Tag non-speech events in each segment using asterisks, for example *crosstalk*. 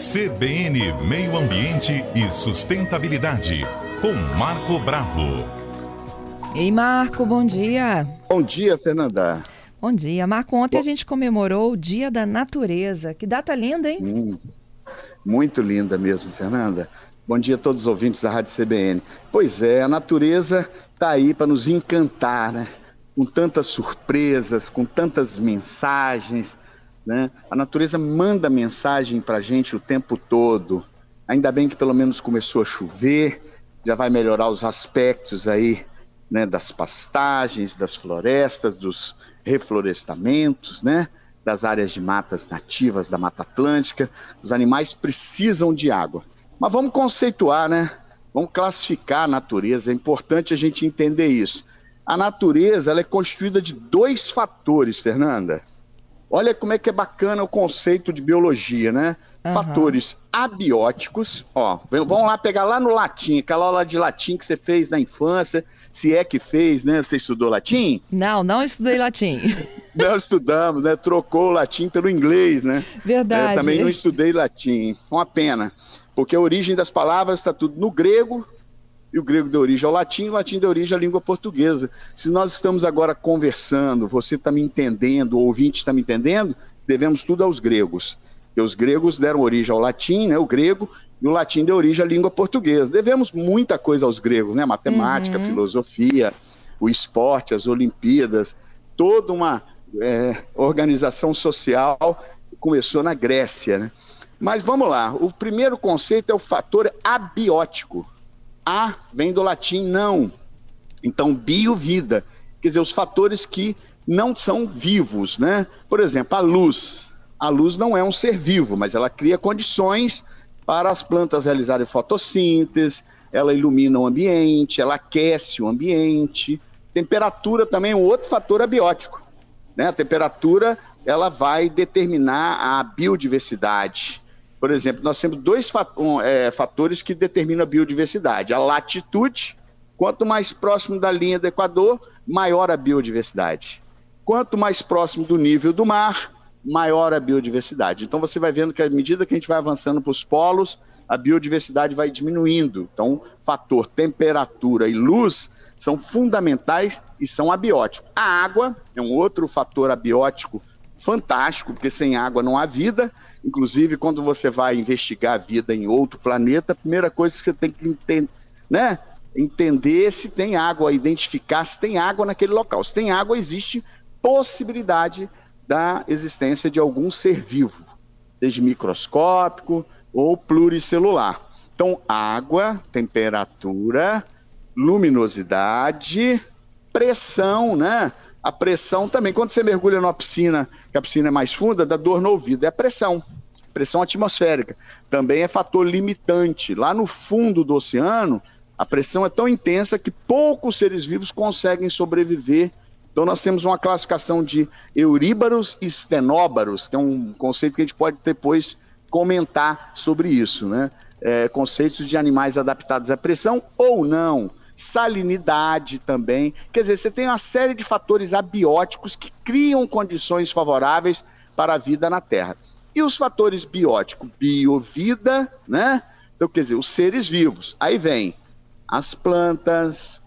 CBN Meio Ambiente e Sustentabilidade, com Marco Bravo. Ei, Marco, bom dia. Bom dia, Fernanda. Bom dia. Marco, ontem bom... a gente comemorou o Dia da Natureza. Que data linda, hein? Hum, muito linda mesmo, Fernanda. Bom dia a todos os ouvintes da Rádio CBN. Pois é, a natureza está aí para nos encantar, né? Com tantas surpresas, com tantas mensagens, né? A natureza manda mensagem para a gente o tempo todo. Ainda bem que pelo menos começou a chover, já vai melhorar os aspectos aí né, das pastagens, das florestas, dos reflorestamentos, né, das áreas de matas nativas da Mata Atlântica. Os animais precisam de água. Mas vamos conceituar, né? Vamos classificar a natureza. É importante a gente entender isso. A natureza ela é constituída de dois fatores, Fernanda. Olha como é que é bacana o conceito de biologia, né? Uhum. Fatores abióticos, ó, vamos lá pegar lá no latim, aquela aula de latim que você fez na infância, se é que fez, né? Você estudou latim? Não, não estudei latim. *laughs* não estudamos, né? Trocou o latim pelo inglês, né? Verdade. Eu também não estudei latim, uma pena, porque a origem das palavras está tudo no grego, e o grego deu origem ao latim, o latim deu origem à língua portuguesa. Se nós estamos agora conversando, você está me entendendo, o ouvinte está me entendendo, devemos tudo aos gregos. E os gregos deram origem ao latim, né, o grego, e o latim deu origem à língua portuguesa. Devemos muita coisa aos gregos, né? Matemática, uhum. filosofia, o esporte, as Olimpíadas, toda uma é, organização social começou na Grécia, né? Mas vamos lá, o primeiro conceito é o fator abiótico. A vem do latim não. Então, bio, vida. Quer dizer, os fatores que não são vivos, né? Por exemplo, a luz. A luz não é um ser vivo, mas ela cria condições para as plantas realizarem fotossíntese, ela ilumina o ambiente, ela aquece o ambiente. Temperatura também é um outro fator abiótico. Né? A temperatura ela vai determinar a biodiversidade. Por exemplo, nós temos dois é, fatores que determinam a biodiversidade: a latitude, quanto mais próximo da linha do Equador, maior a biodiversidade. Quanto mais próximo do nível do mar, maior a biodiversidade. Então você vai vendo que à medida que a gente vai avançando para os polos, a biodiversidade vai diminuindo. Então, fator temperatura e luz são fundamentais e são abióticos. A água é um outro fator abiótico fantástico, porque sem água não há vida. Inclusive, quando você vai investigar a vida em outro planeta, a primeira coisa que você tem que entender, né? entender se tem água, identificar se tem água naquele local. Se tem água, existe possibilidade da existência de algum ser vivo, seja microscópico ou pluricelular. Então, água, temperatura, luminosidade, pressão, né? A pressão também, quando você mergulha numa piscina, que a piscina é mais funda, dá dor no ouvido, é a pressão. Pressão atmosférica. Também é fator limitante. Lá no fundo do oceano, a pressão é tão intensa que poucos seres vivos conseguem sobreviver. Então nós temos uma classificação de euríbaros e estenóbaros, que é um conceito que a gente pode depois comentar sobre isso, né? É, conceitos de animais adaptados à pressão ou não salinidade também. Quer dizer, você tem uma série de fatores abióticos que criam condições favoráveis para a vida na Terra. E os fatores bióticos, biovida, né? Então, quer dizer, os seres vivos. Aí vem as plantas,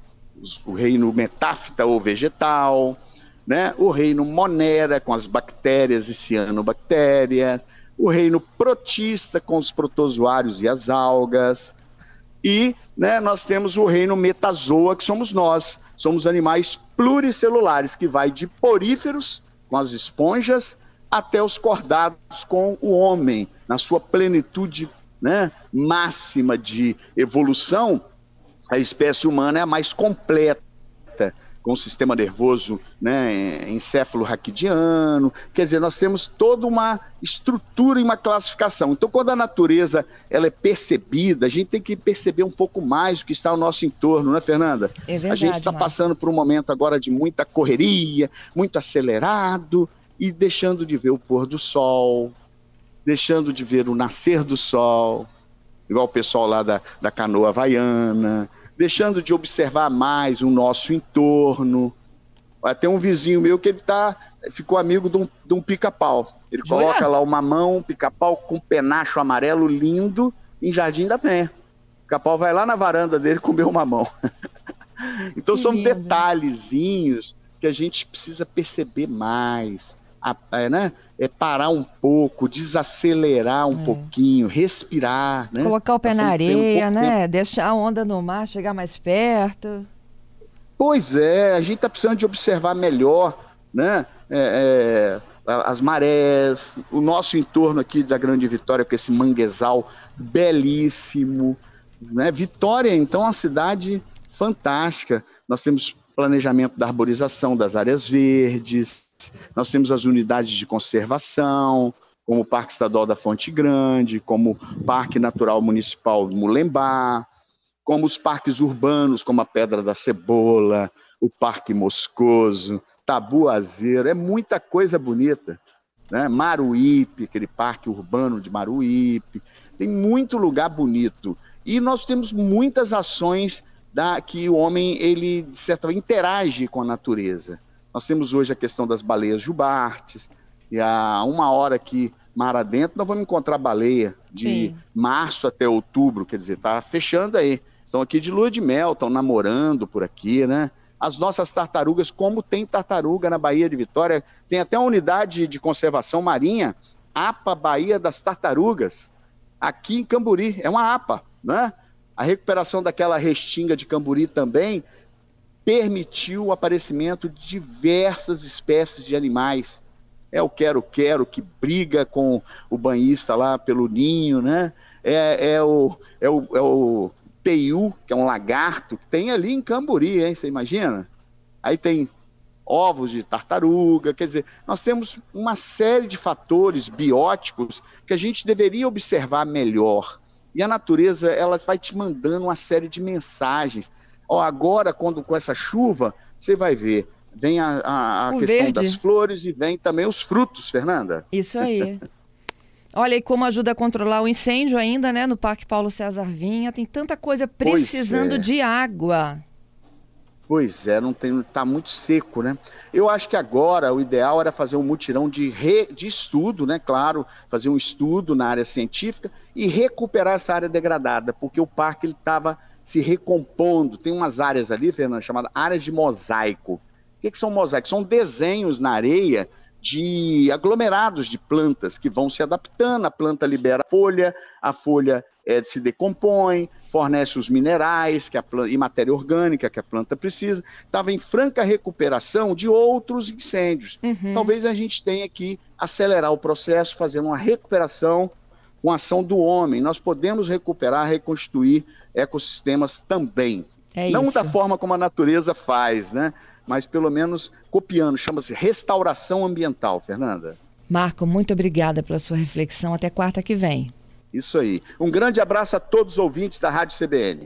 o reino metáfita ou vegetal, né? o reino monera com as bactérias e cianobactérias, o reino protista com os protozoários e as algas, e né, nós temos o reino metazoa, que somos nós. Somos animais pluricelulares, que vai de poríferos, com as esponjas, até os cordados com o homem, na sua plenitude né, máxima de evolução. A espécie humana é a mais completa com o sistema nervoso né, encéfalo-raquidiano. Quer dizer, nós temos toda uma estrutura e uma classificação. Então, quando a natureza ela é percebida, a gente tem que perceber um pouco mais o que está ao nosso entorno, não é, Fernanda? É verdade, a gente está passando por um momento agora de muita correria, muito acelerado e deixando de ver o pôr do sol, deixando de ver o nascer do sol, igual o pessoal lá da, da canoa havaiana, deixando de observar mais o nosso entorno. Tem um vizinho meu que ele tá, ficou amigo de um, um pica-pau. Ele coloca lá o mamão, pica-pau com penacho amarelo lindo em Jardim da Penha. O pica-pau vai lá na varanda dele comer o mamão. *laughs* então que são lindo. detalhezinhos que a gente precisa perceber mais. É, né? é parar um pouco, desacelerar um é. pouquinho, respirar, né? Colocar o pé na areia, um né? Deixar a onda no mar chegar mais perto. Pois é, a gente está precisando de observar melhor, né? É, é, as marés, o nosso entorno aqui da Grande Vitória, com esse manguezal belíssimo. Né? Vitória, então, é uma cidade fantástica. Nós temos planejamento da arborização das áreas verdes, nós temos as unidades de conservação, como o Parque Estadual da Fonte Grande, como o Parque Natural Municipal Mulembá, como os parques urbanos, como a Pedra da Cebola, o Parque Moscoso, Tabuazeiro, é muita coisa bonita. Né? Maruípe, aquele parque urbano de Maruípe, tem muito lugar bonito. E nós temos muitas ações da, que o homem, ele, de certa forma, interage com a natureza. Nós temos hoje a questão das baleias jubartes, e há uma hora aqui, mar adentro, nós vamos encontrar baleia de Sim. março até outubro, quer dizer, está fechando aí. Estão aqui de lua de mel, estão namorando por aqui, né? as nossas tartarugas, como tem tartaruga na Bahia de Vitória. Tem até uma unidade de conservação marinha, APA Bahia das Tartarugas, aqui em Camburi. É uma APA, né? A recuperação daquela restinga de Camburi também permitiu o aparecimento de diversas espécies de animais. É o quero-quero que briga com o banhista lá pelo ninho, né? É, é, o, é, o, é o teiu, que é um lagarto, que tem ali em Camburi, hein? Você imagina? Aí tem ovos de tartaruga, quer dizer, nós temos uma série de fatores bióticos que a gente deveria observar melhor. E a natureza, ela vai te mandando uma série de mensagens. Ó, agora, quando com essa chuva, você vai ver, vem a, a, a questão verde. das flores e vem também os frutos, Fernanda. Isso aí. *laughs* Olha, e como ajuda a controlar o incêndio ainda, né? No Parque Paulo César Vinha, tem tanta coisa precisando é. de água. Pois é, não tem, tá muito seco, né? Eu acho que agora o ideal era fazer um mutirão de, re, de estudo, né? Claro, fazer um estudo na área científica e recuperar essa área degradada, porque o parque ele estava se recompondo. Tem umas áreas ali, Fernando, chamadas áreas de mosaico. O que, que são mosaicos? São desenhos na areia de aglomerados de plantas que vão se adaptando. A planta libera folha, a folha é, se decompõe, fornece os minerais que a planta, e matéria orgânica que a planta precisa. Estava em franca recuperação de outros incêndios. Uhum. Talvez a gente tenha que acelerar o processo, fazendo uma recuperação com a ação do homem. Nós podemos recuperar, reconstruir ecossistemas também. É Não da forma como a natureza faz, né? mas pelo menos copiando. Chama-se restauração ambiental, Fernanda. Marco, muito obrigada pela sua reflexão. Até quarta que vem. Isso aí. Um grande abraço a todos os ouvintes da Rádio CBN.